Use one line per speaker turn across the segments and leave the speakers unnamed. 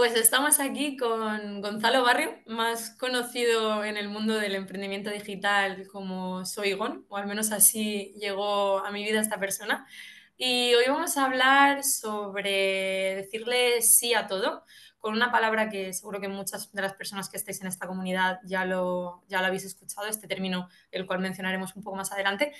Pues estamos aquí con Gonzalo Barrio, más conocido en el mundo del emprendimiento digital como Soy Gon, o al menos así llegó a mi vida esta persona. Y hoy vamos a hablar sobre decirle sí a todo, con una palabra que seguro que muchas de las personas que estáis en esta comunidad ya lo, ya lo habéis escuchado, este término, el cual mencionaremos un poco más adelante,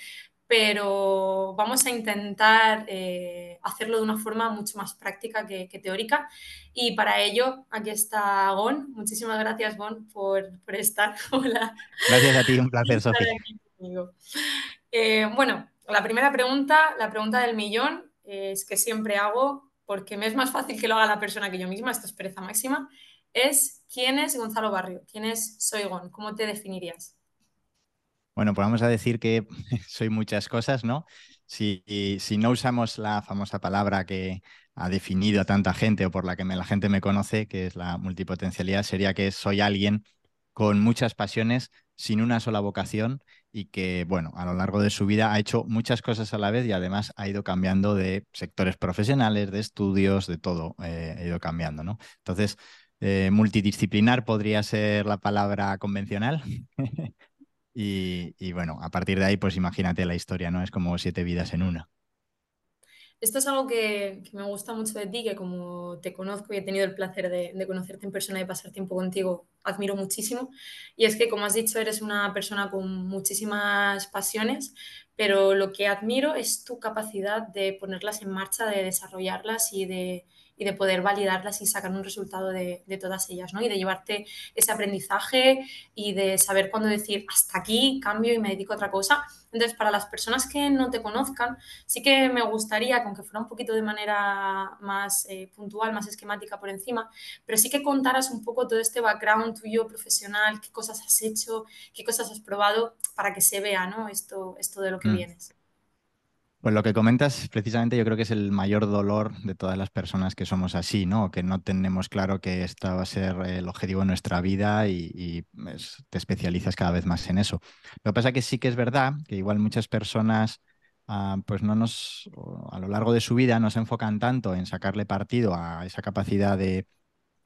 pero vamos a intentar eh, hacerlo de una forma mucho más práctica que, teórica. Y para ello, aquí está Gon. Muchísimas gracias, Gon, por, por estar. Hola.
Gracias a ti, un placer, Sofía.
Eh, bueno, la primera pregunta, la pregunta del millón, es que siempre hago, porque me es más fácil que lo haga la persona que yo misma, esto es pereza máxima, es ¿quién es Gonzalo Barrio? ¿Quién es Soy Gon? ¿Cómo te definirías?
Bueno, pues vamos a decir que soy muchas cosas, ¿no? Si, no usamos la famosa palabra que ha definido a tanta gente o por la que la gente me conoce, que es la multipotencialidad, sería que soy alguien con muchas pasiones, sin una sola vocación y que, bueno, a lo largo de su vida ha hecho muchas cosas a la vez y además ha ido cambiando de sectores profesionales, de estudios, de todo, eh, ha ido cambiando, ¿no? Entonces, eh, multidisciplinar podría ser la palabra convencional. Y, bueno, a partir de ahí, pues imagínate la historia, ¿no? Es como siete vidas en una.
Esto es algo que, me gusta mucho de ti, que como te conozco y he tenido el placer de, de, conocerte en persona y pasar tiempo contigo, admiro muchísimo. Y es que, como has dicho, eres una persona con muchísimas pasiones, pero lo que admiro es tu capacidad de ponerlas en marcha, de desarrollarlas y de, y de poder validarlas y sacar un resultado de, todas ellas, ¿no? Y de llevarte ese aprendizaje y de saber cuándo decir hasta aquí, cambio y me dedico a otra cosa. Entonces, para las personas que no te conozcan, sí que me gustaría, aunque fuera un poquito de manera más eh, puntual, más esquemática por encima, pero sí que contaras un poco todo este background tuyo profesional, qué cosas has hecho, qué cosas has probado, para que se vea, ¿no? Esto, esto de lo que mm. vienes.
Pues lo que comentas, precisamente, yo creo que es el mayor dolor de todas las personas que somos así, ¿no? Que no tenemos claro que esta va a ser el objetivo de nuestra vida y, pues, te especializas cada vez más en eso. Lo que pasa que sí que es verdad que igual muchas personas, ah, pues no nos, a lo largo de su vida, no se enfocan tanto en sacarle partido a esa capacidad de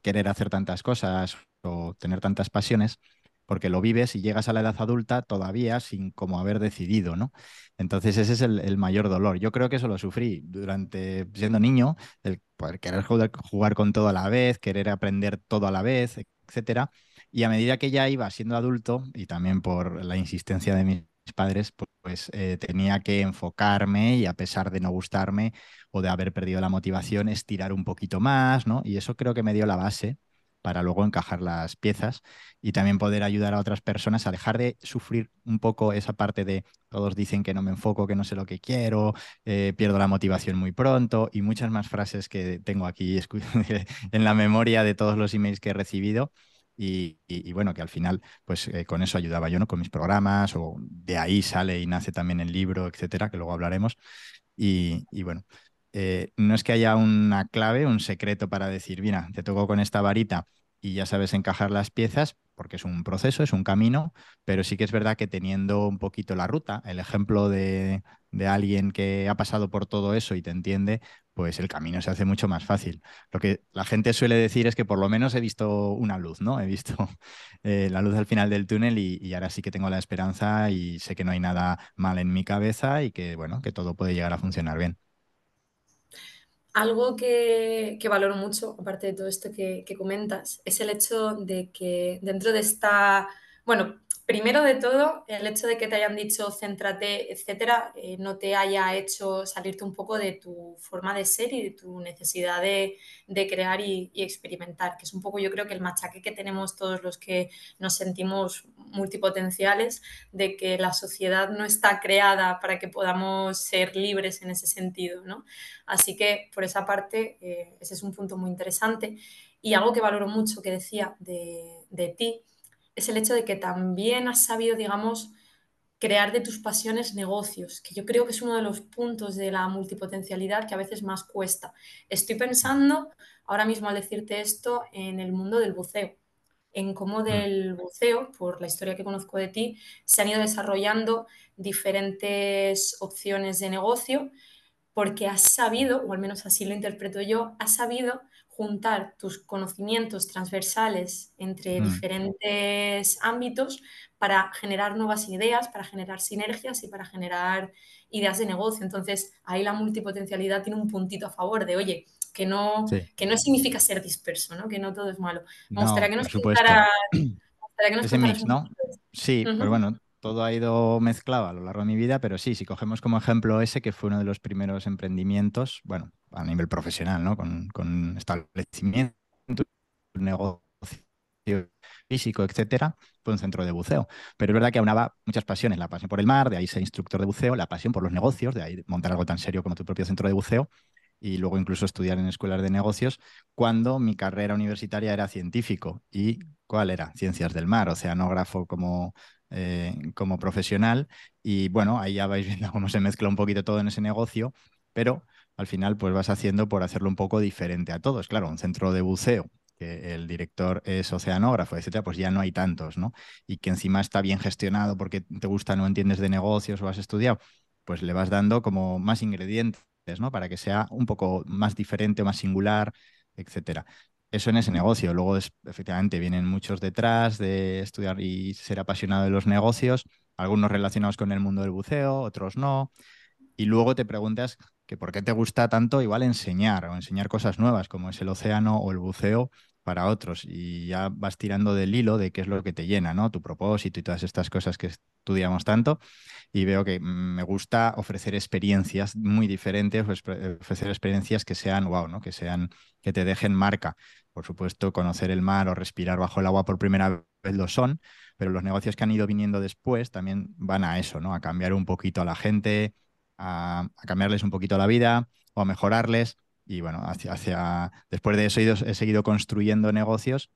querer hacer tantas cosas o tener tantas pasiones porque lo vives y llegas a la edad adulta todavía sin como haber decidido, ¿no? Entonces ese es el, mayor dolor. Yo creo que eso lo sufrí durante siendo niño, el poder querer jugar, con todo a la vez, querer aprender todo a la vez, etcétera. Y a medida que ya iba siendo adulto, y también por la insistencia de mis padres, pues eh, tenía que enfocarme y a pesar de no gustarme o de haber perdido la motivación, estirar un poquito más, ¿no? Y eso creo que me dio la base para luego encajar las piezas y también poder ayudar a otras personas a dejar de sufrir un poco esa parte de todos dicen que no me enfoco, que no sé lo que quiero, eh, pierdo la motivación muy pronto y muchas más frases que tengo aquí en la memoria de todos los emails que he recibido. Y, bueno, que al final, pues eh, con eso ayudaba yo, ¿no? Con mis programas, o de ahí sale y nace también el libro, etcétera, que luego hablaremos. Y, y bueno, eh, no es que haya una clave, un secreto para decir, mira, te toco con esta varita y ya sabes encajar las piezas, porque es un proceso, es un camino, pero sí que es verdad que teniendo un poquito la ruta, el ejemplo de, alguien que ha pasado por todo eso y te entiende, pues el camino se hace mucho más fácil. Lo que la gente suele decir es que por lo menos he visto una luz, ¿no? He visto eh, la luz al final del túnel y, y, ahora sí que tengo la esperanza y sé que no hay nada mal en mi cabeza y que, bueno, que todo puede llegar a funcionar bien.
Algo que, valoro mucho, aparte de todo esto que, que, comentas, es el hecho de que dentro de esta, bueno, primero de todo, el hecho de que te hayan dicho céntrate, etcétera, eh, no te haya hecho salirte un poco de tu forma de ser y de tu necesidad de, crear y, experimentar, que es un poco yo creo que el machaque que tenemos todos los que nos sentimos multipotenciales, de que la sociedad no está creada para que podamos ser libres en ese sentido, ¿no? Así que por esa parte, eh, ese es un punto muy interesante. Y algo que valoro mucho que decía de, de ti, es el hecho de que también has sabido, digamos, crear de tus pasiones negocios, que yo creo que es uno de los puntos de la multipotencialidad que a veces más cuesta. Estoy pensando ahora mismo al decirte esto en el mundo del buceo, en cómo mm. del buceo, por la historia que conozco de ti, se han ido desarrollando diferentes opciones de negocio porque has sabido, o al menos así lo interpreto yo, has sabido juntar tus conocimientos transversales entre
Mm.
diferentes ámbitos para generar nuevas ideas, para generar sinergias y para generar ideas de negocio. Entonces, ahí la multipotencialidad tiene un puntito a favor de, oye, que no,
Sí.
que no significa ser disperso, ¿no? que no todo es malo. Me
No,
gustaría que nos.
Sí,
Ujú.
bueno, todo ha ido mezclado a lo largo de mi vida, pero sí, si cogemos como ejemplo ese, que fue uno de los primeros emprendimientos, bueno, a nivel profesional, ¿no? Con, establecimiento, negocio físico, etcétera, fue un centro de buceo. Pero es verdad que aunaba muchas pasiones, la pasión por el mar, de ahí ser instructor de buceo, la pasión por los negocios, de ahí montar algo tan serio como tu propio centro de buceo, y luego incluso estudiar en escuelas de negocios, cuando mi carrera universitaria era científico. ¿Y cuál era? Ciencias del mar, oceanógrafo como, eh, como profesional. Y bueno, ahí ya vais viendo cómo se mezcla un poquito todo en ese negocio, pero al final pues vas haciendo por hacerlo un poco diferente a todos. Claro, un centro de buceo que el director es oceanógrafo, etcétera, pues ya no hay tantos, ¿no? Y que encima está bien gestionado porque te gusta, no entiendes de negocios o has estudiado, pues le vas dando como más ingredientes, ¿no? Para que sea un poco más diferente, más singular, etcétera. Eso en ese negocio. Luego, efectivamente, vienen muchos detrás de estudiar y ser apasionado de los negocios, algunos relacionados con el mundo del buceo, otros no. Y luego te preguntas que por qué te gusta tanto igual enseñar o enseñar cosas nuevas, como es el océano o el buceo para otros. Y ya vas tirando del hilo de qué es lo que te llena, ¿no? Tu propósito y todas estas cosas que estudiamos tanto. Y veo que me gusta ofrecer experiencias muy diferentes, ofrecer experiencias que sean wow, ¿no? Que sean, que te dejen marca. Por supuesto, conocer el mar o respirar bajo el agua por primera vez lo son, pero los negocios que han ido viniendo después también van a eso, ¿no? A cambiar un poquito a la gente, a, cambiarles un poquito la vida o a mejorarles. Y bueno, hacia, hacia... después de eso he, seguido construyendo negocios,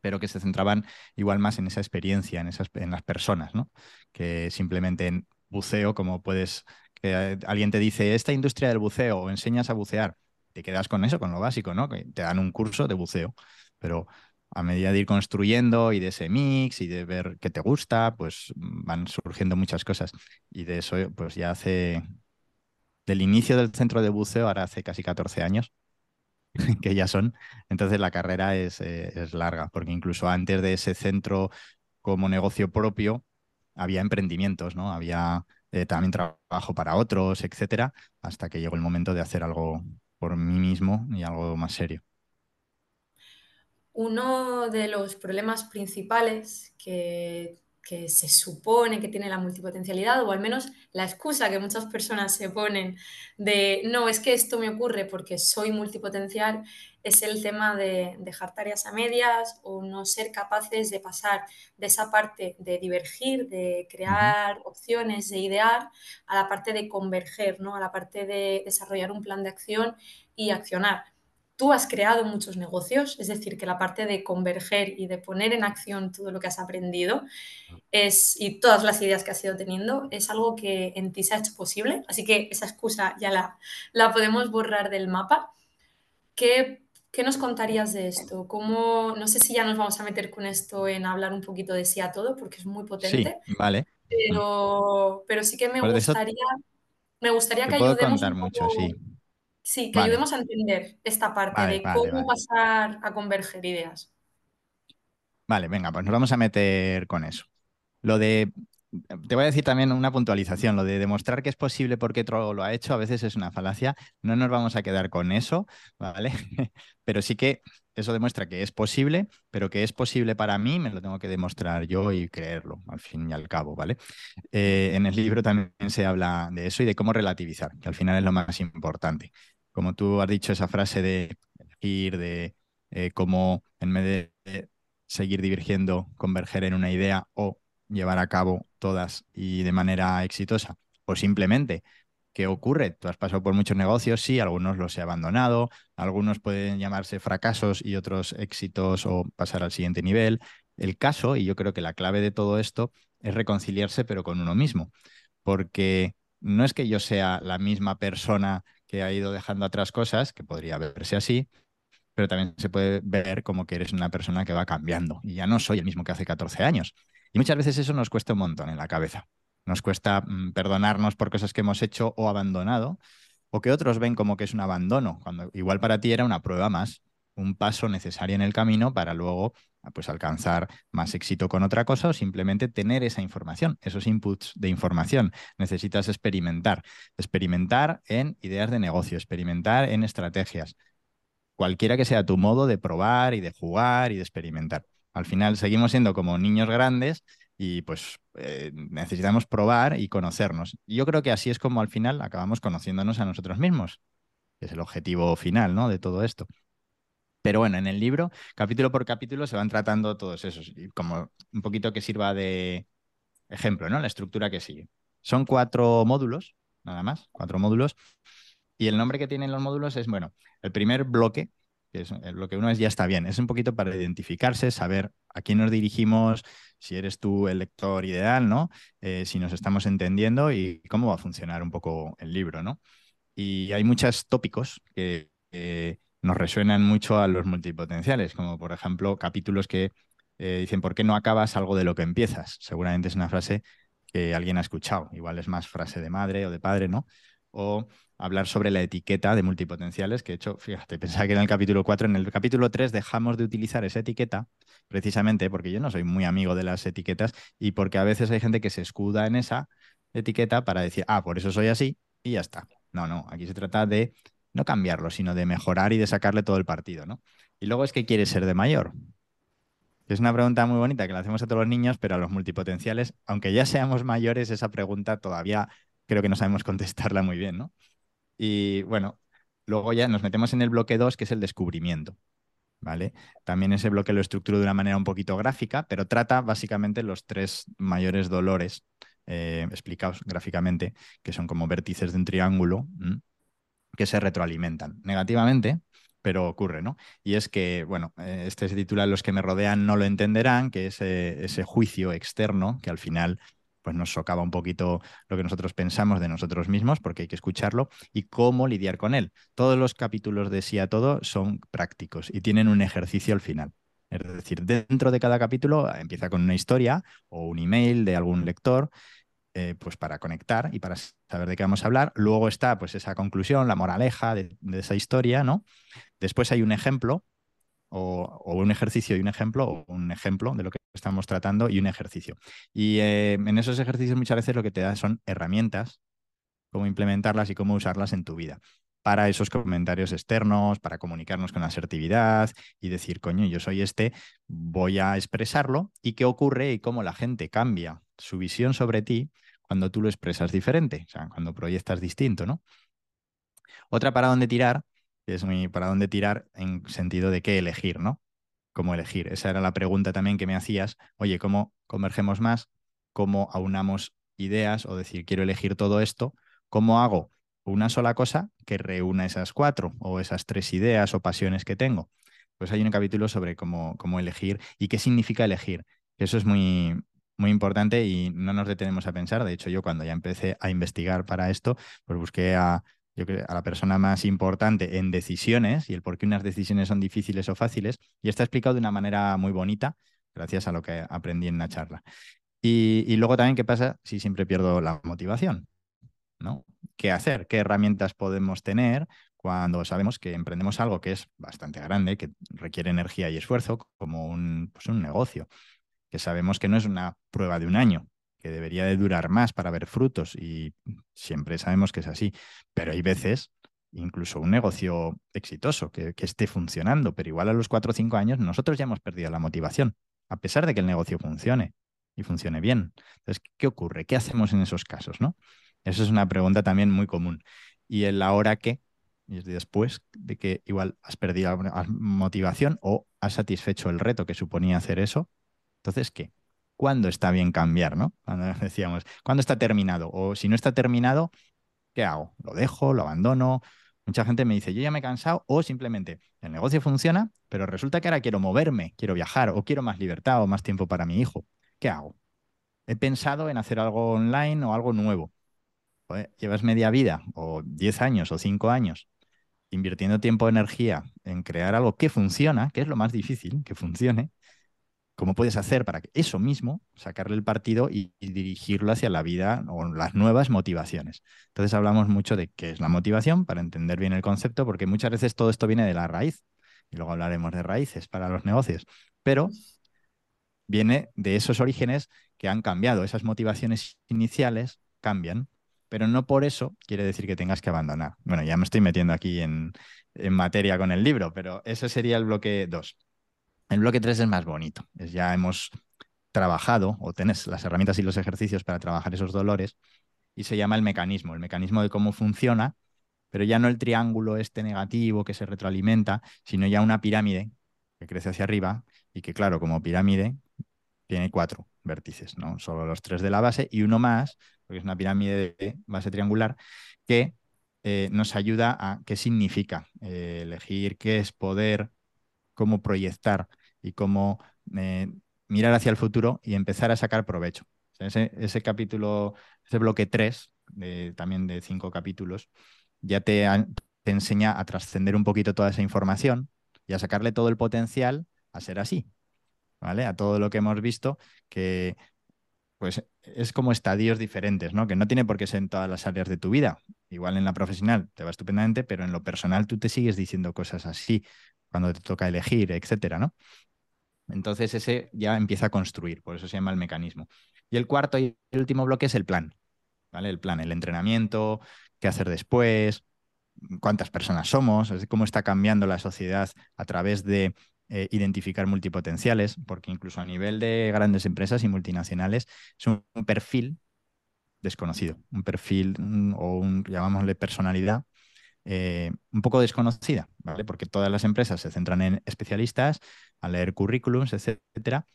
pero que se centraban igual más en esa experiencia, en, esas, en las personas, ¿no? Que simplemente en buceo, como puedes, que alguien te dice, esta industria del buceo, o enseñas a bucear, te quedas con eso, con lo básico, ¿no? Te dan un curso de buceo, pero a medida de ir construyendo y de ese mix y de ver qué te gusta, pues van surgiendo muchas cosas. Y de eso, pues ya hace, del inicio del centro de buceo, ahora hace casi 14 años, que ya son. Entonces la carrera es, eh, es, larga, porque incluso antes de ese centro como negocio propio, había emprendimientos, ¿no? Había eh, también trabajo para otros, etcétera, hasta que llegó el momento de hacer algo por mí mismo y algo más serio.
Uno de los problemas principales que, que, se supone que tiene la multipotencialidad, o al menos la excusa que muchas personas se ponen de no, es que esto me ocurre porque soy multipotencial, es el tema de dejar tareas a medias o no ser capaces de pasar de esa parte de divergir, de crear opciones, de idear, a la parte de converger, ¿no? a la parte de desarrollar un plan de acción y accionar tú has creado muchos negocios, es decir, que la parte de converger y de poner en acción todo lo que has aprendido es, y todas las ideas que has ido teniendo es algo que en ti se ha hecho posible, así que esa excusa ya la, la podemos borrar del mapa. ¿Qué, ¿Qué, nos contarías de esto? ¿Cómo, no sé si ya nos vamos a meter con esto en hablar un poquito de sí a todo, porque es muy potente,
sí, vale.
pero, pero sí que me gustaría, me gustaría que ayudemos
contar
un poco...
mucho, sí.
Sí, que
Vale.
ayudemos a entender esta parte
Vale,
de
vale,
cómo
vale.
pasar a converger ideas.
Vale, venga, pues nos vamos a meter con eso. Lo de, te voy a decir también una puntualización, lo de demostrar que es posible porque otro lo ha hecho, a veces es una falacia. No nos vamos a quedar con eso, ¿vale? pero sí que eso demuestra que es posible, pero que es posible para mí, me lo tengo que demostrar yo y creerlo, al fin y al cabo, ¿vale? Eh, en el libro también se habla de eso y de cómo relativizar, que al final es lo más importante. Como tú has dicho esa frase de elegir, de eh, cómo en vez de seguir divergiendo, converger en una idea o llevar a cabo todas y de manera exitosa, o simplemente ¿Qué ocurre? Tú has pasado por muchos negocios, sí, algunos los he abandonado, algunos pueden llamarse fracasos y otros éxitos o pasar al siguiente nivel. El caso, y yo creo que la clave de todo esto, es reconciliarse pero con uno mismo, porque no es que yo sea la misma persona que ha ido dejando atrás cosas, que podría verse así, pero también se puede ver como que eres una persona que va cambiando y ya no soy el mismo que hace 14 años. Y muchas veces eso nos cuesta un montón en la cabeza. Nos cuesta mm, perdonarnos por cosas que hemos hecho o abandonado, o que otros ven como que es un abandono, cuando igual para ti era una prueba más un paso necesario en el camino para luego pues, alcanzar más éxito con otra cosa o simplemente tener esa información, esos inputs de información. Necesitas experimentar, experimentar en ideas de negocio, experimentar en estrategias, cualquiera que sea tu modo de probar y de jugar y de experimentar. Al final seguimos siendo como niños grandes y pues eh, necesitamos probar y conocernos. yo creo que así es como al final acabamos conociéndonos a nosotros mismos, que es el objetivo final ¿no? de todo esto. Pero bueno, en el libro, capítulo por capítulo, se van tratando todos esos, como un poquito que sirva de ejemplo, ¿no? La estructura que sigue. Son cuatro módulos, nada más, cuatro módulos, y el nombre que tienen los módulos es, bueno, el primer bloque, que es el bloque uno es ya está bien, es un poquito para identificarse, saber a quién nos dirigimos, si eres tú el lector ideal, ¿no? Eh, si nos estamos entendiendo y cómo va a funcionar un poco el libro, ¿no? Y hay muchos tópicos que nos resuenan mucho a los multipotenciales, como por ejemplo capítulos que eh, dicen, ¿por qué no acabas algo de lo que empiezas? Seguramente es una frase que alguien ha escuchado, igual es más frase de madre o de padre, ¿no? O hablar sobre la etiqueta de multipotenciales, que de hecho, fíjate, pensaba que en el capítulo 4, en el capítulo 3 dejamos de utilizar esa etiqueta, precisamente porque yo no soy muy amigo de las etiquetas y porque a veces hay gente que se escuda en esa etiqueta para decir, ah, por eso soy así y ya está. No, no, aquí se trata de no cambiarlo, sino de mejorar y de sacarle todo el partido, ¿no? Y luego es que quieres ser de mayor. Es una pregunta muy bonita que le hacemos a todos los niños, pero a los multipotenciales, aunque ya seamos mayores, esa pregunta todavía creo que no sabemos contestarla muy bien, ¿no? Y bueno, luego ya nos metemos en el bloque 2, que es el descubrimiento. ¿Vale? También ese bloque lo estructuro de una manera un poquito gráfica, pero trata básicamente los tres mayores dolores eh, explicados gráficamente, que son como vértices de un triángulo que se retroalimentan negativamente, pero ocurre, ¿no? Y es que, bueno, eh, este se titula Los que me rodean no lo entenderán, que es ese juicio externo que al final pues nos socava un poquito lo que nosotros pensamos de nosotros mismos, porque hay que escucharlo, y cómo lidiar con él. Todos los capítulos de Sí a Todo son prácticos y tienen un ejercicio al final. Es decir, dentro de cada capítulo empieza con una historia o un email de algún lector, eh, pues para conectar y para saber de qué vamos a hablar. Luego está pues esa conclusión, la moraleja de, esa historia, ¿no? Después hay un ejemplo o, un ejercicio y un ejemplo, o un ejemplo de lo que estamos tratando y un ejercicio. Y eh, en esos ejercicios muchas veces lo que te da son herramientas, cómo implementarlas y cómo usarlas en tu vida para esos comentarios externos, para comunicarnos con asertividad y decir, coño, yo soy este, voy a expresarlo y qué ocurre y cómo la gente cambia su visión sobre ti cuando tú lo expresas diferente, o sea, cuando proyectas distinto, ¿no? Otra para dónde tirar, es muy para dónde tirar en sentido de qué elegir, ¿no? ¿Cómo elegir? Esa era la pregunta también que me hacías. Oye, ¿cómo convergemos más? ¿Cómo aunamos ideas o decir, quiero elegir todo esto? ¿Cómo hago una sola cosa que reúna esas cuatro o esas tres ideas o pasiones que tengo. Pues hay un capítulo sobre cómo, cómo elegir y qué significa elegir. Eso es muy, muy importante y no nos detenemos a pensar. De hecho, yo cuando ya empecé a investigar para esto, pues busqué a, yo creo, a la persona más importante en decisiones y el por qué unas decisiones son difíciles o fáciles. Y está explicado de una manera muy bonita, gracias a lo que aprendí en la charla. Y, y luego también qué pasa si siempre pierdo la motivación. ¿Qué hacer? ¿Qué herramientas podemos tener cuando sabemos que emprendemos algo que es bastante grande, que requiere energía y esfuerzo, como un, pues un negocio? Que sabemos que no es una prueba de un año, que debería de durar más para ver frutos y siempre sabemos que es así. Pero hay veces, incluso un negocio exitoso, que, esté funcionando, pero igual a los cuatro o cinco años nosotros ya hemos perdido la motivación, a pesar de que el negocio funcione y funcione bien. Entonces, ¿qué ocurre? ¿Qué hacemos en esos casos? ¿no? Esa es una pregunta también muy común. Y el ahora qué, y es después de que igual has perdido la motivación o has satisfecho el reto que suponía hacer eso, entonces, ¿qué? ¿Cuándo está bien cambiar, no? Cuando decíamos, ¿cuándo está terminado? O si no está terminado, ¿qué hago? ¿Lo dejo? ¿Lo abandono? Mucha gente me dice, yo ya me he cansado, o simplemente el negocio funciona, pero resulta que ahora quiero moverme, quiero viajar, o quiero más libertad o más tiempo para mi hijo. ¿Qué hago? He pensado en hacer algo online o algo nuevo llevas media vida o 10 años o 5 años invirtiendo tiempo y energía en crear algo que funciona, que es lo más difícil, que funcione, ¿cómo puedes hacer para que eso mismo, sacarle el partido y, dirigirlo hacia la vida o las nuevas motivaciones? Entonces hablamos mucho de qué es la motivación para entender bien el concepto, porque muchas veces todo esto viene de la raíz. y luego hablaremos de raíces para los negocios, pero viene de esos orígenes que han cambiado, esas motivaciones iniciales cambian, pero no por eso quiere decir que tengas que abandonar. Bueno, ya me estoy metiendo aquí en, en materia con el libro, pero ese sería el bloque 2. El bloque 3 es más bonito, es ya hemos trabajado o tenés las herramientas y los ejercicios para trabajar esos dolores y se llama el mecanismo, el mecanismo de cómo funciona, pero ya no el triángulo este negativo que se retroalimenta, sino ya una pirámide que crece hacia arriba y que claro, como pirámide tiene cuatro vértices, ¿no? Solo los tres de la base y uno más, porque es una pirámide de base triangular, que eh, nos ayuda a qué significa eh, elegir, qué es poder, cómo proyectar y cómo eh, mirar hacia el futuro y empezar a sacar provecho. ese, capítulo, ese bloque 3, también de cinco capítulos, ya te, te enseña a trascender un poquito toda esa información y a sacarle todo el potencial a ser así, ¿vale? A todo lo que hemos visto, que pues es como estadios diferentes, ¿no? Que no tiene por qué ser en todas las áreas de tu vida. Igual en la profesional te va estupendamente, pero en lo personal tú te sigues diciendo cosas así cuando te toca elegir, etcétera, ¿no? Entonces ese ya empieza a construir, por eso se llama el mecanismo. Y el cuarto y último bloque es el plan, ¿vale? El plan, el entrenamiento, qué hacer después, cuántas personas somos, cómo está cambiando la sociedad a través de eh, identificar multipotenciales, porque incluso a nivel de grandes empresas y multinacionales es un, perfil desconocido, un perfil o un, llamámosle personalidad, eh, un poco desconocida, ¿vale? Porque todas las empresas se centran en especialistas, a leer currículums, etcétera,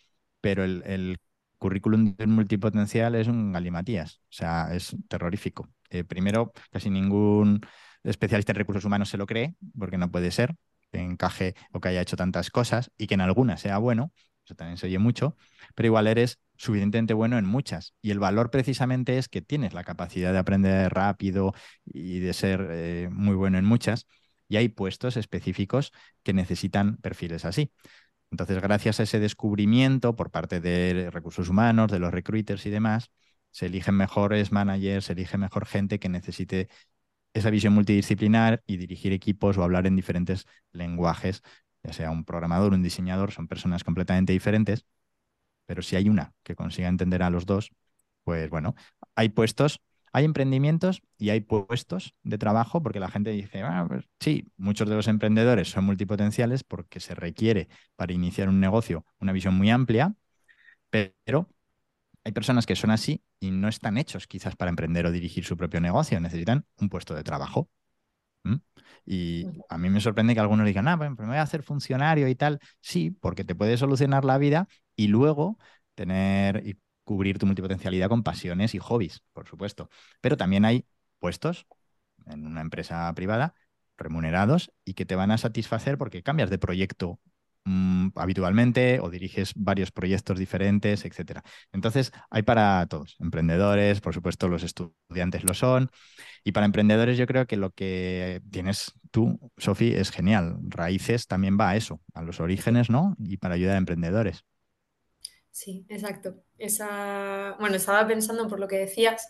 pero el, currículum de un multipotencial es un galimatías, o sea, es terrorífico. Eh, primero, casi ningún especialista en recursos humanos se lo cree, porque no puede ser que encaje o que haya hecho tantas cosas y que en algunas sea bueno, eso también se oye mucho, pero igual eres suficientemente bueno en muchas. Y el valor precisamente es que tienes la capacidad de aprender rápido y de ser eh, muy bueno en muchas. Y hay puestos específicos que necesitan perfiles así. Entonces, gracias a ese descubrimiento por parte de recursos humanos, de los recruiters y demás, se eligen mejores managers, se elige mejor gente que necesite esa visión multidisciplinar y dirigir equipos o hablar en diferentes lenguajes, ya sea un programador, un diseñador, son personas completamente diferentes, pero si hay una que consiga entender a los dos, pues bueno, hay puestos hay emprendimientos y hay puestos de trabajo porque la gente dice, ah, pues sí, muchos de los emprendedores son multipotenciales porque se requiere para iniciar un negocio una visión muy amplia, pero hay personas que son así y no están hechos quizás para emprender o dirigir su propio negocio, necesitan un puesto de trabajo. Y a mí me sorprende que algunos digan, ah, bueno, pues me voy a hacer funcionario y tal. Sí, porque te puede solucionar la vida y luego tener cubrir tu multipotencialidad con pasiones y hobbies, por supuesto. Pero también hay puestos en una empresa privada remunerados y que te van a satisfacer porque cambias de proyecto habitualmente o diriges varios proyectos diferentes, etc. Entonces, hay para todos, emprendedores, por supuesto los estudiantes lo son, y para emprendedores yo creo que lo que tienes tú, Sofi, es genial. Raíces también va a eso, a los orígenes, ¿no? Y para ayudar a emprendedores.
Sí, exacto. Esa, bueno, estaba pensando por lo que decías,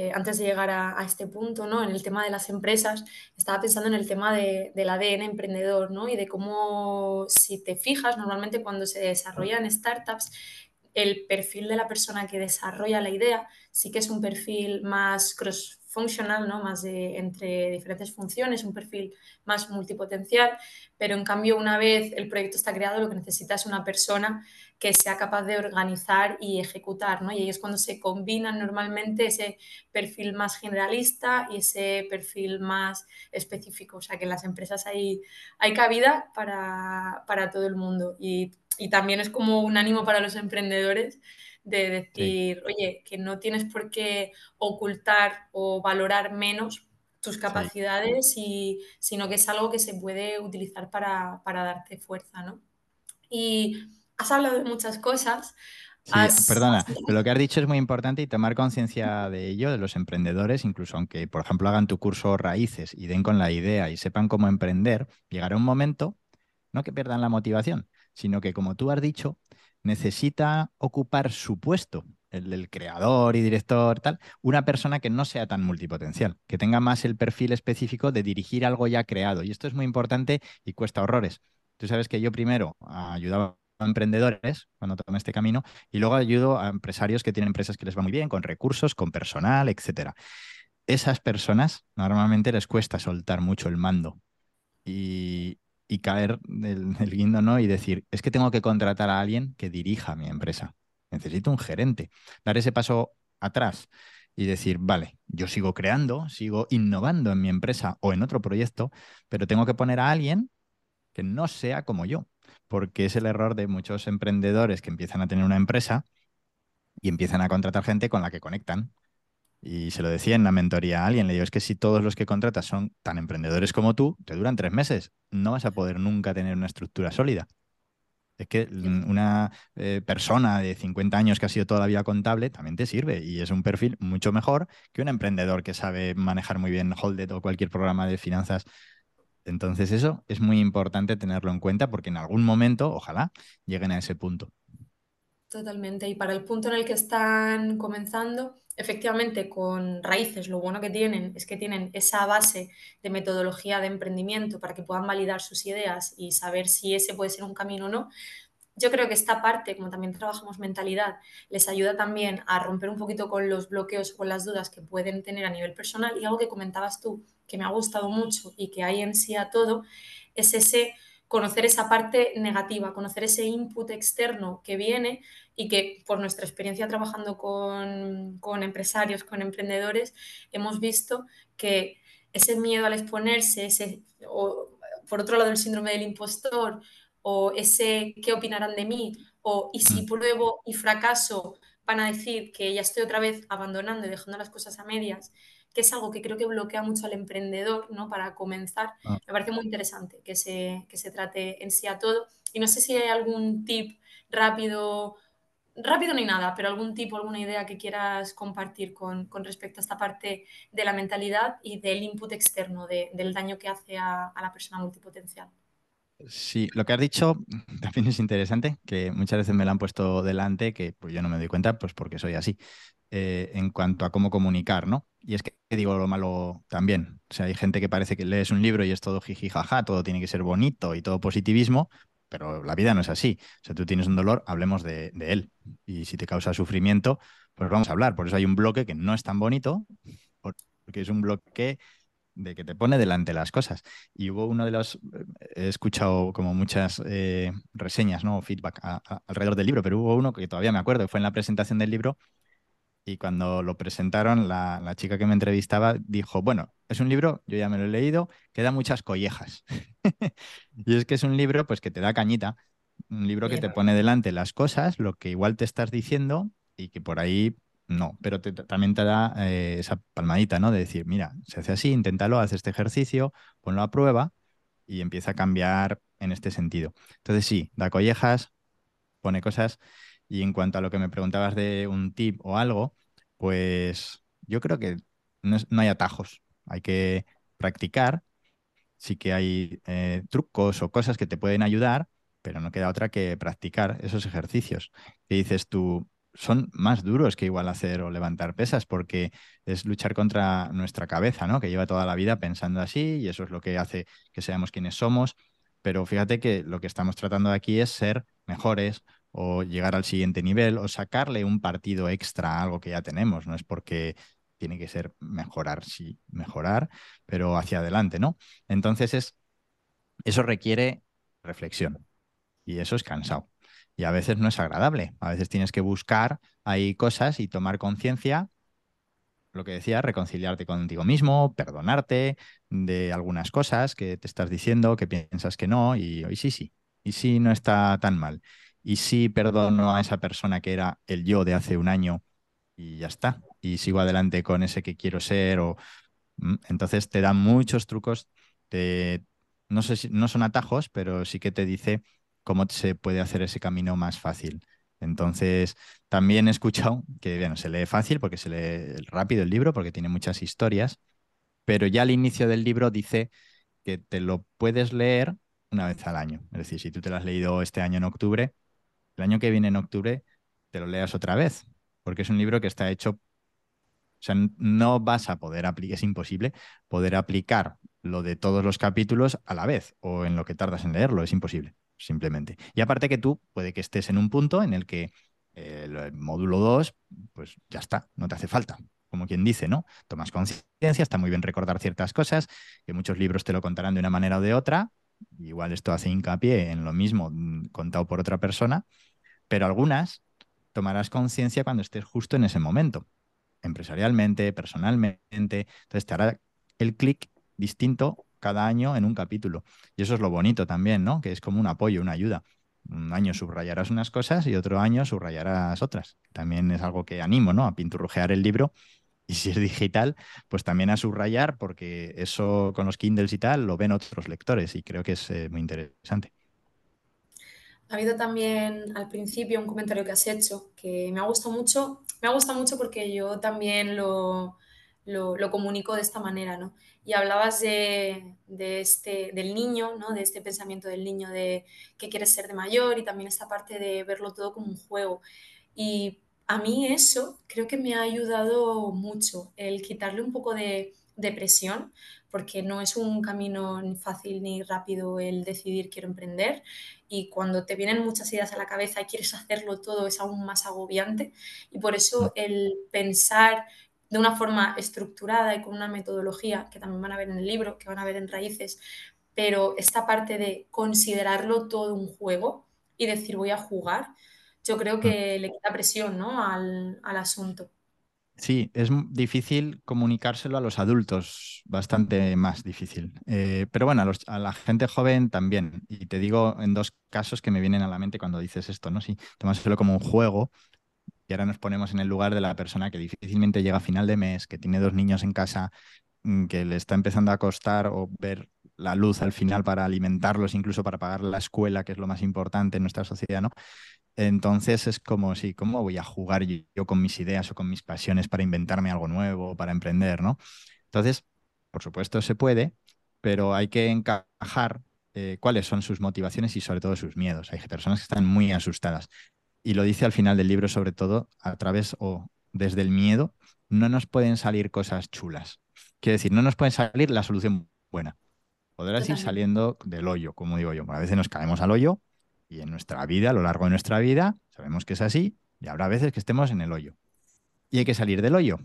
eh, antes de llegar a, este punto, ¿no? En el tema de las empresas, estaba pensando en el tema del ADN emprendedor, ¿no? Y de cómo, si te fijas, normalmente cuando se desarrollan startups, el perfil de la persona que desarrolla la idea sí que es un perfil más cross funcional, ¿no? más de, entre diferentes funciones, un perfil más multipotencial, pero en cambio una vez el proyecto está creado lo que necesita es una persona que sea capaz de organizar y ejecutar, ¿no? y ahí es cuando se combinan normalmente ese perfil más generalista y ese perfil más específico, o sea que en las empresas hay, hay cabida para, para todo el mundo y, y también es como un ánimo para los emprendedores de decir, oye, que no tienes por qué ocultar o valorar menos tus capacidades, y, sino que es algo que se puede utilizar para, darte fuerza, ¿no? Y has hablado de muchas cosas.
Sí, perdona, pero lo que has dicho es muy importante y tomar conciencia de ello, de los emprendedores, incluso aunque, por ejemplo, hagan tu curso Raíces y den con la idea y sepan cómo emprender, llegará un momento, no que pierdan la motivación, sino que, como tú has dicho, necesita ocupar su puesto, el del creador y director, tal, una persona que no sea tan multipotencial, que tenga más el perfil específico de dirigir algo ya creado. Y esto es muy importante y cuesta horrores. Tú sabes que yo primero ayudaba a emprendedores cuando tomé este camino y luego ayudo a empresarios que tienen empresas que les va muy bien, con recursos, con personal, etcétera. Esas personas normalmente les cuesta soltar mucho el mando y, caer del, del guindo, ¿no? Y decir, es que tengo que contratar a alguien que dirija mi empresa. Necesito un gerente. Dar ese paso atrás y decir, vale, yo sigo creando, sigo innovando en mi empresa o en otro proyecto, pero tengo que poner a alguien que no sea como yo, porque es el error de muchos emprendedores que empiezan a tener una empresa y empiezan a contratar gente con la que conectan. Y se lo decía en la mentoría a alguien, le digo, es que si todos los que contratas son tan emprendedores como tú, te duran tres meses, no vas a poder nunca tener una estructura sólida. Es que una eh, persona de 50 años que ha sido toda la vida contable también te sirve y es un perfil mucho mejor que un emprendedor que sabe manejar muy bien Holded o cualquier programa de finanzas. Entonces eso es muy importante tenerlo en cuenta porque en algún momento, ojalá, lleguen a ese punto.
Totalmente. Y para el punto en el que están comenzando, efectivamente, con raíces, lo bueno que tienen es que tienen esa base de metodología de emprendimiento para que puedan validar sus ideas y saber si ese puede ser un camino o no. Yo creo que esta parte, como también trabajamos mentalidad, les ayuda también a romper un poquito con los bloqueos o con las dudas que pueden tener a nivel personal. Y algo que comentabas tú, que me ha gustado mucho y que hay en sí a todo, es ese conocer esa parte negativa, conocer ese input externo que viene y que por nuestra experiencia trabajando con, empresarios, con emprendedores, hemos visto que ese miedo al exponerse, ese, o por otro lado el síndrome del impostor, o ese qué opinarán de mí, o y si mm. pruebo y fracaso, van a decir que ya estoy otra vez abandonando y dejando las cosas a medias, que es algo que creo que bloquea mucho al emprendedor, ¿no? Para comenzar. Ah. Me parece muy interesante que se, que se trate en sí a todo. Y no sé si hay algún tip rápido, rápido ni nada, pero algún tipo, alguna idea que quieras compartir con, con respecto a esta parte de la mentalidad y del input externo, del daño que hace a, a la persona multipotencial.
Sí, lo que has dicho también es interesante, que muchas veces me lo han puesto delante, que pues yo no me doy cuenta, pues porque soy así, eh, en cuanto a cómo comunicar, ¿no? Y es que digo lo malo también. O sea, hay gente que parece que lees un libro y es todo jiji jaja, todo tiene que ser bonito y todo positivismo, pero la vida no es así. O sea, tú tienes un dolor, hablemos de, él. Y si te causa sufrimiento, pues vamos a hablar. Por eso hay un bloque que no es tan bonito, porque es un bloque de que te pone delante las cosas. Y hubo uno de los, he escuchado como muchas eh, reseñas, ¿no? Feedback alrededor del libro, pero hubo uno que todavía me acuerdo, fue en la presentación del libro y cuando lo presentaron, la, la, chica que me entrevistaba dijo, bueno, es un libro, yo ya me lo he leído, que da muchas collejas. y es que es un libro pues que te da cañita, un libro que te pone delante las cosas, lo que igual te estás diciendo y que por ahí no, pero también te da eh, esa palmadita, ¿no? De decir, mira, se hace así, inténtalo, haz este ejercicio, ponlo a prueba y empieza a cambiar en este sentido. Entonces sí, da collejas, pone cosas. Y en cuanto a lo que me preguntabas de un tip o algo, pues yo creo que no, hay atajos. Hay que practicar. Sí que hay eh, trucos o cosas que te pueden ayudar, pero no queda otra que practicar esos ejercicios. Que dices tú, son más duros que igual hacer o levantar pesas, porque es luchar contra nuestra cabeza, ¿no? Que lleva toda la vida pensando así y eso es lo que hace que seamos quienes somos. Pero fíjate que lo que estamos tratando aquí es ser mejores o llegar al siguiente nivel o sacarle un partido extra a algo que ya tenemos. No es porque tiene que ser mejorar, sí, mejorar, pero hacia adelante, ¿no? Entonces es, eso requiere reflexión y eso es cansado y a veces no es agradable. A veces tienes que buscar ahí cosas y tomar conciencia, lo que decía, reconciliarte contigo mismo, perdonarte de algunas cosas que te estás diciendo, que piensas que no, y hoy sí, sí, y sí no está tan mal. Y sí perdono a esa persona que era el yo de hace un año y ya está. Y sigo adelante con ese que quiero ser. O... Mm, entonces te dan muchos trucos. No sé si no son atajos, pero sí que te dice cómo se puede hacer ese camino más fácil. Entonces, también he escuchado que bueno, se lee fácil porque se lee rápido el libro, porque tiene muchas historias, pero ya al inicio del libro dice que te lo puedes leer una vez al año. Es decir, si tú te lo has leído este año en octubre, el año que viene en octubre te lo leas otra vez, porque es un libro que está hecho, o sea, no vas a poder aplicar, es imposible poder aplicar lo de todos los capítulos a la vez o en lo que tardas en leerlo, es imposible, simplemente. Y aparte que tú puede que estés en un punto en el que eh, el módulo 2, pues ya está, no te hace falta, como quien dice, ¿no? Tomas conciencia, está muy bien recordar ciertas cosas, que muchos libros te lo contarán de una manera o de otra, igual esto hace hincapié en lo mismo mm, contado por otra persona, pero algunas tomarás conciencia cuando estés justo en ese momento, empresarialmente, personalmente, entonces te hará el clic distinto cada año en un capítulo. Y eso es lo bonito también, ¿no? Que es como un apoyo, una ayuda. Un año subrayarás unas cosas y otro año subrayarás otras. También es algo que animo, ¿no? A pinturrujear el libro. Y si es digital, pues también a subrayar, porque eso con los Kindles y tal lo ven otros lectores y creo que es eh, muy interesante.
Ha habido también al principio un comentario que has hecho que me ha gustado mucho. Me ha gustado mucho porque yo también lo, lo, comunico de esta manera, ¿no? Y hablabas de, este, del niño, ¿no? De este pensamiento del niño de que quiere ser de mayor y también esta parte de verlo todo como un juego. Y a mí eso creo que me ha ayudado mucho, el quitarle un poco de, de presión, porque no es un camino ni fácil ni rápido el decidir quiero emprender y cuando te vienen muchas ideas a la cabeza y quieres hacerlo todo es aún más agobiante y por eso mm. el pensar de una forma estructurada y con una metodología que también van a ver en el libro, que van a ver en raíces, pero esta parte de considerarlo todo un juego y decir voy a jugar, yo creo que mm. le quita presión ¿no? al, asunto.
Sí, es difícil comunicárselo a los adultos, bastante más difícil. Eh, pero bueno, a, a, la gente joven también. Y te digo en dos casos que me vienen a la mente cuando dices esto, ¿no? Sí, tomárselo como un juego y ahora nos ponemos en el lugar de la persona que difícilmente llega a final de mes, que tiene dos niños en casa, mm, que le está empezando a costar o ver la luz al final para alimentarlos, incluso para pagar la escuela, que es lo más importante en nuestra sociedad, ¿no? Entonces es como, sí, ¿cómo voy a jugar yo con mis ideas o con mis pasiones para inventarme algo nuevo, para emprender, ¿no? Entonces, por supuesto se puede, pero hay que encajar eh, cuáles son sus motivaciones y sobre todo sus miedos. Hay personas que están muy asustadas y lo dice al final del libro, sobre todo a través o desde el miedo, no nos pueden salir cosas chulas. Quiere decir, no nos puede salir la solución buena. Podrás ir saliendo del hoyo, como digo yo. A veces nos caemos al hoyo y en nuestra vida, a lo largo de nuestra vida, sabemos que es así y habrá veces que estemos en el hoyo. Y hay que salir del hoyo.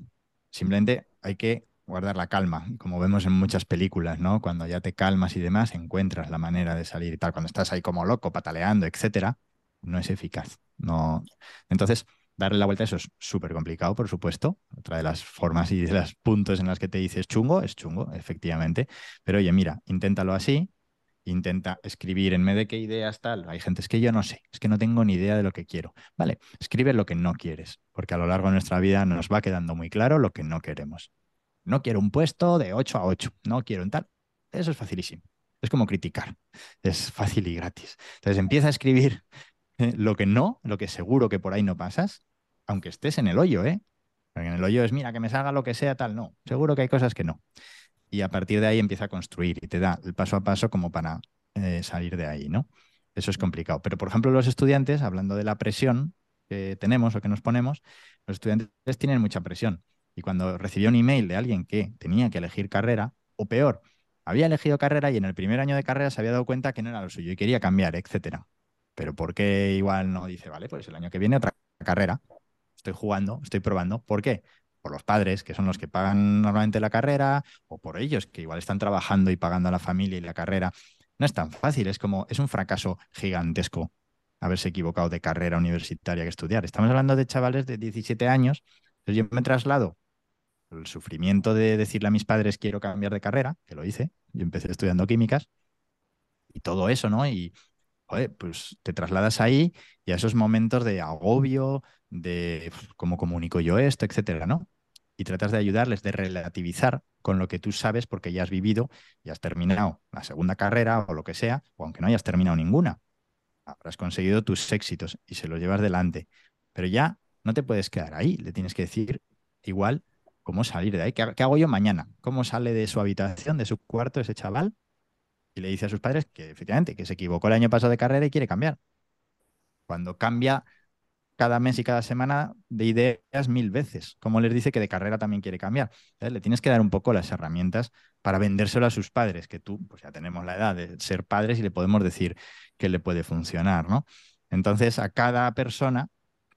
Simplemente hay que guardar la calma, como vemos en muchas películas, ¿no? Cuando ya te calmas y demás, encuentras la manera de salir y tal. Cuando estás ahí como loco, pataleando, etcétera, no es eficaz. No. Entonces, darle la vuelta a eso es súper complicado, por supuesto. Otra de las formas y de los puntos en las que te dices chungo es chungo, efectivamente. Pero oye, mira, inténtalo así, intenta escribir en vez de qué ideas tal. Hay gente, es que yo no sé, es que no tengo ni idea de lo que quiero. Vale, escribe lo que no quieres, porque a lo largo de nuestra vida nos va quedando muy claro lo que no queremos. No quiero un puesto de 8 a 8, no quiero un tal. Eso es facilísimo. Es como criticar. Es fácil y gratis. Entonces empieza a escribir lo que no, lo que seguro que por ahí no pasas, aunque estés en el hoyo, ¿eh? Porque en el hoyo es, mira, que me salga lo que sea, tal, no. Seguro que hay cosas que no. Y a partir de ahí empieza a construir y te da el paso a paso como para eh, salir de ahí, ¿no? Eso es complicado. Pero, por ejemplo, los estudiantes, hablando de la presión que tenemos o que nos ponemos, los estudiantes tienen mucha presión. Y cuando recibió un email de alguien que tenía que elegir carrera, o peor, había elegido carrera y en el primer año de carrera se había dado cuenta que no era lo suyo y quería cambiar, etcétera. Pero ¿por qué igual no dice, vale, pues el año que viene otra carrera? Estoy jugando, estoy probando. ¿Por qué? Por los padres, que son los que pagan normalmente la carrera, o por ellos, que igual están trabajando y pagando a la familia y la carrera. No es tan fácil, es como, es un fracaso gigantesco haberse equivocado de carrera universitaria que estudiar. Estamos hablando de chavales de 17 años. Entonces yo me traslado el sufrimiento de decirle a mis padres quiero cambiar de carrera, que lo hice, yo empecé estudiando químicas, y todo eso, ¿no? Y, pues te trasladas ahí y a esos momentos de agobio, de cómo comunico yo esto, etcétera, ¿no? Y tratas de ayudarles, de relativizar con lo que tú sabes porque ya has vivido y has terminado la segunda carrera o lo que sea, o aunque no hayas terminado ninguna. Habrás conseguido tus éxitos y se los llevas delante. Pero ya no te puedes quedar ahí, le tienes que decir igual cómo salir de ahí. ¿Qué, hago yo mañana? ¿Cómo sale de su habitación, de su cuarto ese chaval? y le dice a sus padres que efectivamente que se equivocó el año pasado de carrera y quiere cambiar. Cuando cambia cada mes y cada semana de ideas mil veces. Como les dice que de carrera también quiere cambiar. Le tienes que dar un poco las herramientas para vendérselo a sus padres, que tú, pues ya tenemos la edad de ser padres y le podemos decir que le puede funcionar, ¿no? Entonces, a cada persona,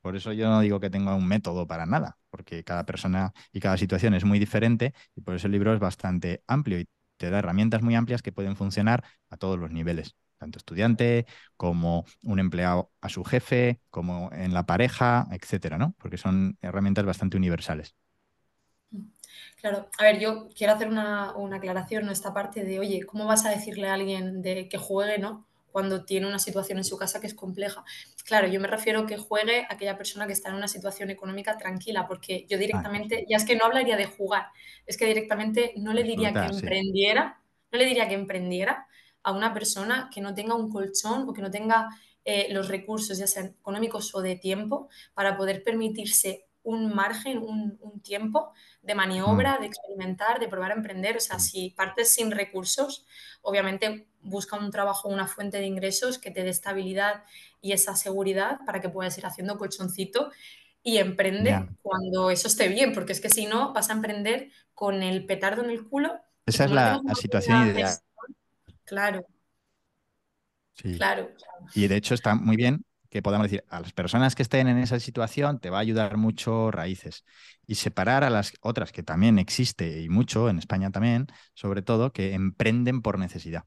por eso yo no digo que tenga un método para nada, porque cada persona y cada situación es muy diferente y por eso el libro es bastante amplio y te da herramientas muy amplias que pueden funcionar a todos los niveles tanto estudiante como un empleado a su jefe, como en la pareja, etcétera, ¿no? Porque son herramientas bastante universales.
Claro, a ver, yo quiero hacer una, aclaración en esta parte de, oye, ¿cómo vas a decirle a alguien de que juegue, ¿no? Cuando tiene una situación en su casa que es compleja. Claro, yo me refiero a que juegue a aquella persona que está en una situación económica tranquila, porque yo ah, directamente, ya es que no hablaría de jugar, es que directamente no le diría que emprendiera, no le diría que emprendiera, a una persona que no tenga un colchón o que no tenga eh, los recursos, ya sean económicos o de tiempo, para poder permitirse un margen, un, tiempo de maniobra, mm. de experimentar, de probar a emprender. O sea, si partes sin recursos, obviamente busca un trabajo, una fuente de ingresos que te dé estabilidad y esa seguridad para que puedas ir haciendo colchoncito y emprende cuando eso esté bien, porque es que si no, vas a emprender con el petardo en el culo.
Esa es la, situación ideal.
Claro.
Sí. Claro. Y de hecho está muy bien que podamos decir, a las personas que estén en esa situación te va a ayudar mucho raíces. Y separar a las otras, que también existe y mucho, en España también, sobre todo, que emprenden por necesidad,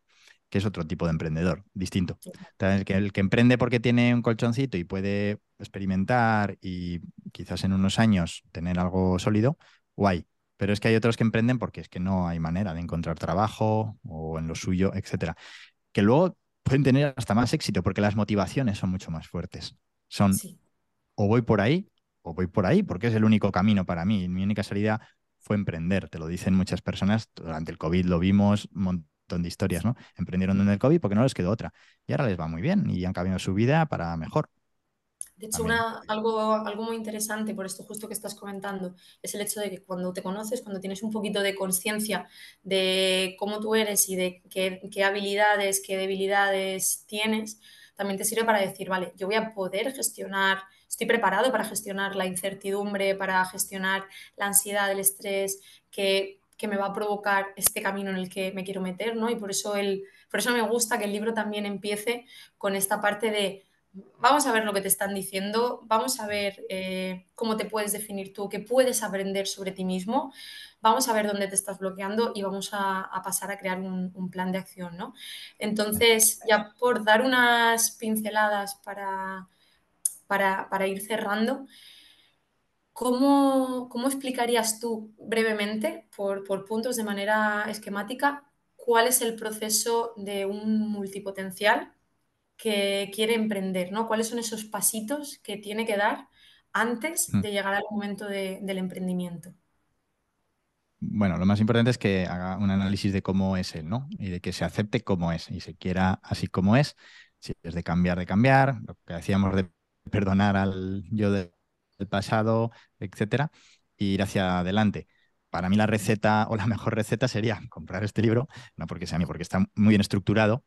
que es otro tipo de emprendedor, distinto. El que, el que emprende porque tiene un colchoncito y puede experimentar y quizás en unos años tener algo sólido, guay. Pero es que hay otros que emprenden porque es que no hay manera de encontrar trabajo o en lo suyo, etcétera. Que luego pueden tener hasta más éxito porque las motivaciones son mucho más fuertes. Son o voy por ahí o voy por ahí porque es el único camino para mí. Mi única salida fue emprender, te lo dicen muchas personas. Durante el COVID lo vimos, un montón de historias, ¿no? Emprendieron durante el COVID porque no les quedó otra. Y ahora les va muy bien y han cambiado su vida para mejor.
De hecho, una, algo, algo muy interesante por esto justo que estás comentando es el hecho de que cuando te conoces, cuando tienes un poquito de conciencia de cómo tú eres y de qué, qué, habilidades, qué debilidades tienes, también te sirve para decir, vale, yo voy a poder gestionar, estoy preparado para gestionar la incertidumbre, para gestionar la ansiedad, el estrés que, que me va a provocar este camino en el que me quiero meter, ¿no? Y por eso, el, por eso me gusta que el libro también empiece con esta parte de vamos a ver lo que te están diciendo, vamos a ver eh, cómo te puedes definir tú, qué puedes aprender sobre ti mismo, vamos a ver dónde te estás bloqueando y vamos a, pasar a crear un, plan de acción, ¿no? Entonces, ya por dar unas pinceladas para, para, ir cerrando, ¿cómo, explicarías tú brevemente, por, por puntos de manera esquemática, cuál es el proceso de un multipotencial que quiere emprender, ¿no? ¿Cuáles son esos pasitos que tiene que dar antes mm. de llegar al momento del emprendimiento?
Bueno, lo más importante es que haga un análisis de cómo es él, ¿no? Y de que se acepte como es y se quiera así como es. Si es de cambiar, de cambiar, lo que decíamos de perdonar al yo del pasado, etcétera, e ir hacia adelante. Para mí la receta o la mejor receta sería comprar este libro, no porque sea mí, porque está muy bien estructurado,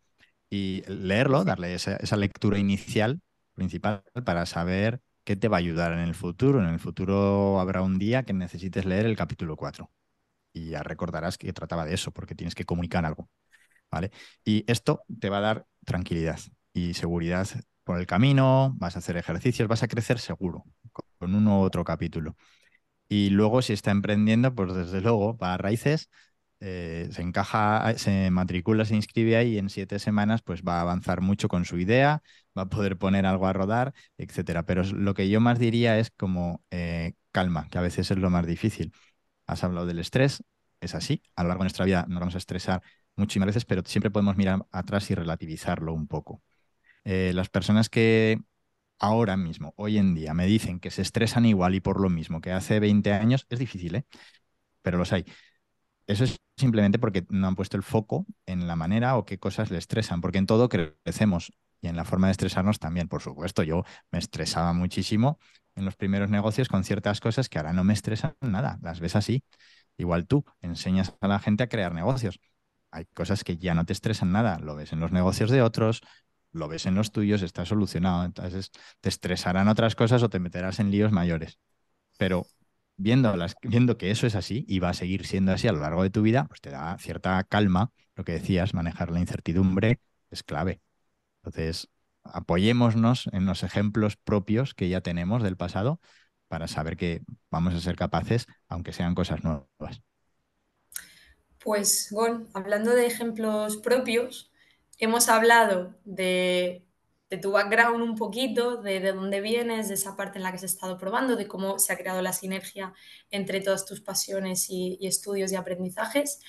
y leerlo, darle esa, lectura inicial principal para saber qué te va a ayudar en el futuro. En el futuro habrá un día que necesites leer el capítulo 4 y ya recordarás que trataba de eso porque tienes que comunicar algo. ¿vale? Y esto te va a dar tranquilidad y seguridad por el camino, vas a hacer ejercicios, vas a crecer seguro con uno u otro capítulo. Y luego si está emprendiendo, pues desde luego va a raíces, eh, se encaja, se matricula, se inscribe ahí y en siete semanas pues va a avanzar mucho con su idea, va a poder poner algo a rodar, etcétera. Pero lo que yo más diría es como eh, calma, que a veces es lo más difícil. Has hablado del estrés, es así, a lo largo de nuestra vida nos vamos a estresar muchísimas veces, pero siempre podemos mirar atrás y relativizarlo un poco. Eh, las personas que ahora mismo, hoy en día, me dicen que se estresan igual y por lo mismo que hace 20 años, es difícil, ¿eh? Pero los hay. Eso es simplemente porque no han puesto el foco en la manera o qué cosas le estresan, porque en todo crecemos y en la forma de estresarnos también, por supuesto. Yo me estresaba muchísimo en los primeros negocios con ciertas cosas que ahora no me estresan nada, las ves así. Igual tú enseñas a la gente a crear negocios. Hay cosas que ya no te estresan nada, lo ves en los negocios de otros, lo ves en los tuyos, está solucionado. Entonces te estresarán otras cosas o te meterás en líos mayores. Pero viendo, viendo que eso es así y va a seguir siendo así a lo largo de tu vida, pues te da cierta calma. Lo que decías, manejar la incertidumbre es clave. Entonces, apoyémonos en los ejemplos propios que ya tenemos del pasado para saber que vamos a ser capaces, aunque sean cosas nuevas.
Pues, Gon, hablando de ejemplos propios, hemos hablado de, tu background un poquito, de, de dónde vienes, de esa parte en la que has estado probando, de cómo se ha creado la sinergia entre todas tus pasiones y, y estudios y aprendizajes.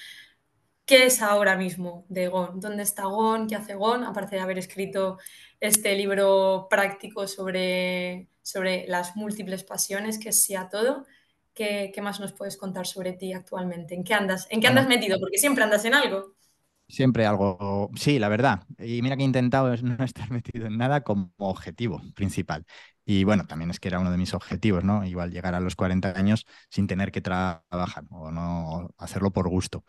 ¿Qué es ahora mismo de Gon? ¿Dónde está Gon? ¿Qué hace Gon? Aparte de haber escrito este libro práctico sobre, sobre las múltiples pasiones, que es sí a todo. ¿Qué, ¿Qué, más nos puedes contar sobre ti actualmente? ¿En qué andas? ¿En qué andas metido? Porque siempre andas en algo.
Siempre algo, sí, la verdad. Y mira que he intentado no estar metido en nada como objetivo principal. Y bueno, también es que era uno de mis objetivos, ¿no? Igual llegar a los 40 años sin tener que trabajar o no hacerlo por gusto.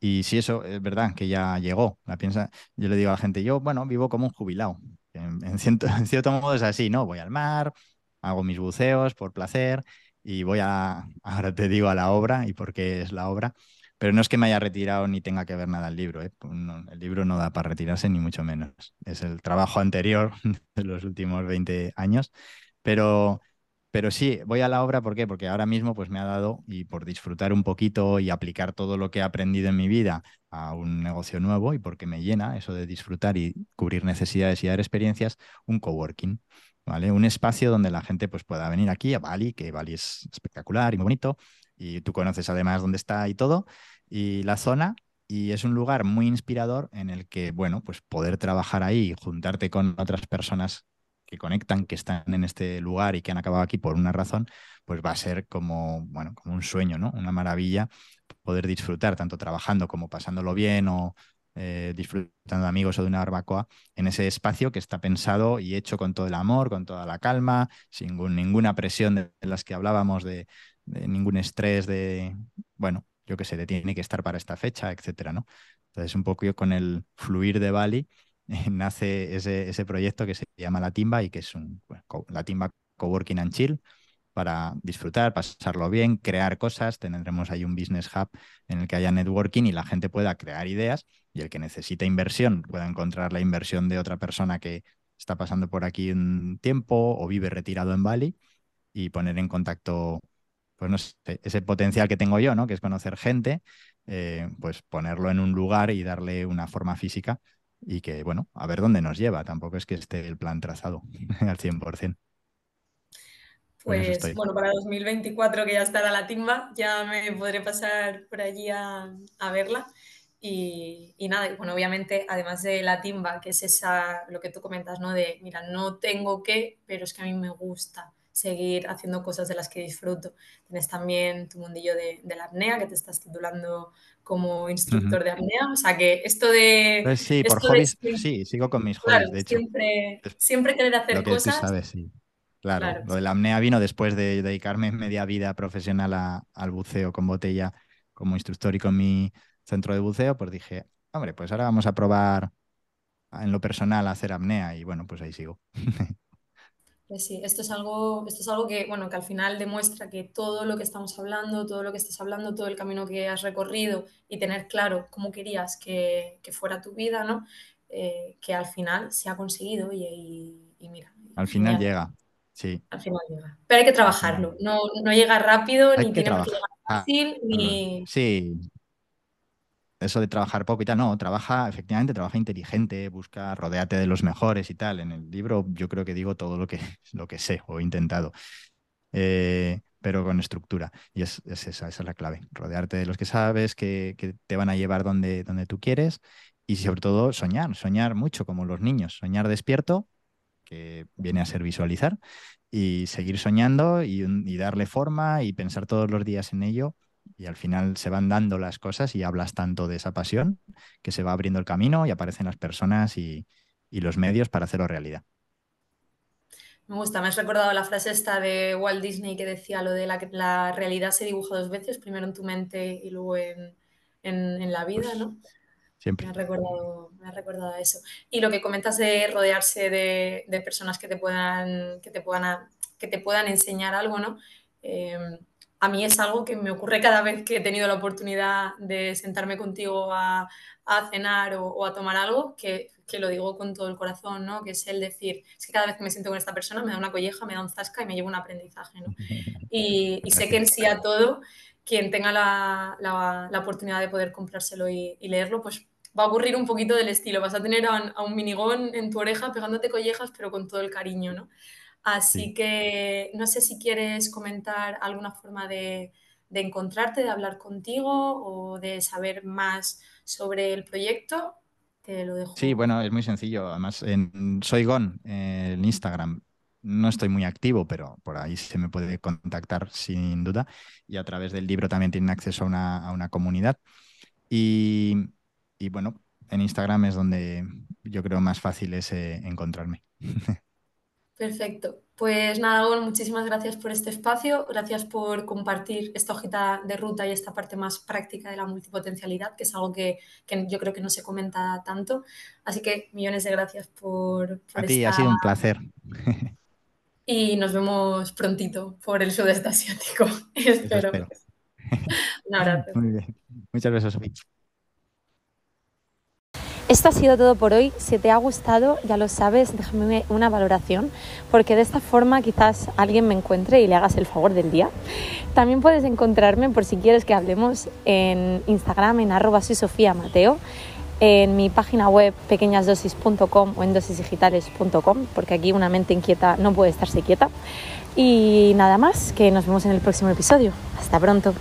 Y si eso es verdad que ya llegó, la piensa, yo le digo a la gente, yo, bueno, vivo como un jubilado. En, en, cierto, en cierto modo es así, ¿no? Voy al mar, hago mis buceos por placer, y voy a, ahora te digo, a la obra y por qué es la obra, pero no es que me haya retirado ni tenga que ver nada el libro, ¿eh? no, el libro no da para retirarse ni mucho menos, es el trabajo anterior de los últimos 20 años, pero, pero sí, voy a la obra, ¿por qué? Porque ahora mismo pues me ha dado, y por disfrutar un poquito y aplicar todo lo que he aprendido en mi vida a un negocio nuevo y porque me llena eso de disfrutar y cubrir necesidades y dar experiencias, un coworking. Un espacio donde la gente pues, pueda venir aquí a Bali, que Bali es espectacular y muy bonito, y tú conoces además dónde está y todo, y la zona, y es un lugar muy inspirador en el que, bueno, pues poder trabajar ahí, juntarte con otras personas que conectan, que están en este lugar y que han acabado aquí por una razón, pues va a ser como, bueno, como un sueño, ¿no? Una maravilla poder disfrutar tanto trabajando como pasándolo bien o, eh, disfrutando de amigos o de una barbacoa, en ese espacio que está pensado y hecho con todo el amor, con toda la calma, sin ninguna presión de, las que hablábamos, de, ningún estrés, de, bueno, yo qué sé, de tiene que estar para esta fecha, etcétera, ¿no? Entonces, un poco con el fluir de Bali nace ese, ese, proyecto que se llama La Timba y que es un, La Timba Coworking and Chill, para disfrutar, pasarlo bien, crear cosas. Tendremos ahí un business hub en el que haya networking y la gente pueda crear ideas y el que necesita inversión pueda encontrar la inversión de otra persona que está pasando por aquí un tiempo o vive retirado en Bali y poner en contacto, pues no sé, ese potencial que tengo yo, ¿no? Que es conocer gente, eh, pues ponerlo en un lugar y darle una forma física y que, bueno, a ver dónde nos lleva. Tampoco es que esté el plan trazado al 100%.
Pues bueno, para 2024 que ya estará la timba, ya me podré pasar por allí a, a verla. Y, y, nada, bueno, obviamente, además de la timba, que es esa, lo que tú comentas, ¿no? De, mira, no tengo que, pero es que a mí me gusta seguir haciendo cosas de las que disfruto. Tienes también tu mundillo de, de la apnea, que te estás titulando como instructor uh -huh. de apnea. O sea que esto de.
Pues sí,
esto
por hobbies, de, sí, sigo con mis
claro,
hobbies, de hecho.
Siempre, siempre querer hacer
lo que
cosas.
Tú sabes, sí. Claro,
Claro,
lo de la apnea vino después de dedicarme media vida profesional a- al buceo con botella como instructor y con mi centro de buceo, pues dije, hombre, pues ahora vamos a probar en lo personal a hacer apnea y bueno, pues ahí sigo.
Sí, esto es algo, esto es algo que, bueno, que al final demuestra que todo lo que estamos hablando, todo lo que estás hablando, todo el camino que has recorrido y tener claro cómo querías que, que fuera tu vida, ¿no? Eh, que al final se ha conseguido y, y- y mira,
Al final llega, sí,
al final llega. Pero hay que trabajarlo, no, no llega rápido,
hay
ni
que
qué llegar fácil,
trabajarlo.
ni...
Sí, eso de trabajar poco y tal, no, trabaja, efectivamente, trabaja inteligente, busca rodearte de los mejores y tal. En el libro yo creo que digo todo lo que, lo que sé o he intentado, eh, pero con estructura. Y es, es esa, esa es la clave, rodearte de los que sabes, que, que te van a llevar donde, donde tú quieres y sobre todo soñar, soñar mucho como los niños, soñar despierto, que viene a ser visualizar, y seguir soñando y, y darle forma y pensar todos los días en ello. Y al final se van dando las cosas y hablas tanto de esa pasión que se va abriendo el camino y aparecen las personas y, y los medios para hacerlo realidad.
Me gusta, me has recordado la frase esta de Walt Disney que decía lo de la, que la realidad se dibuja dos veces, primero en tu mente y luego en, en- en la vida,
Pues
¿no?
Siempre.
Me ha recordado, me ha recordado eso. Y lo que comentas de rodearse de, de personas que te puedan, que te puedan, que te puedan enseñar algo, ¿no? Eh, a mí es algo que me ocurre cada vez que he tenido la oportunidad de sentarme contigo a, a cenar o, o, a tomar algo, que, que, lo digo con todo el corazón, ¿no? Que es el decir, es que cada vez que me siento con esta persona me da una colleja, me da un zasca y me llevo un aprendizaje, ¿no? Y, y sé que en sí a todo, quien tenga la, la, la oportunidad de poder comprárselo y, y leerlo, pues va a ocurrir un poquito del estilo. Vas a tener a, a, un minigón en tu oreja pegándote collejas, pero con todo el cariño, ¿no? Así sí. que no sé si quieres comentar alguna forma de, de, encontrarte, de hablar contigo o de saber más sobre el proyecto. Te lo dejo.
Sí, bueno, es muy sencillo. Además, en Soy Gon, en Instagram, no estoy muy activo, pero por ahí se me puede contactar sin duda. Y a través del libro también tienen acceso a una, a una comunidad. Y, y bueno, en Instagram es donde yo creo más fácil es eh, encontrarme.
Perfecto. Pues nada, Gon, muchísimas gracias por este espacio, gracias por compartir esta hojita de ruta y esta parte más práctica de la multipotencialidad, que es algo que, que yo creo que no se comenta tanto. Así que millones de gracias por... por
A ti, esta... ha sido un placer.
Y nos vemos prontito por el sudeste asiático. espero. espero. un abrazo.
Muy bien. Muchas gracias, Sofía.
Esto ha sido todo por hoy. Si te ha gustado, ya lo sabes, déjame una valoración, porque de esta forma quizás alguien me encuentre y le hagas el favor del día. También puedes encontrarme, por si quieres que hablemos, en Instagram, en arroba soy en mi página web pequeñasdosis.com o en dosisdigitales.com, porque aquí una mente inquieta no puede estarse quieta. Y nada más, que nos vemos en el próximo episodio. Hasta pronto.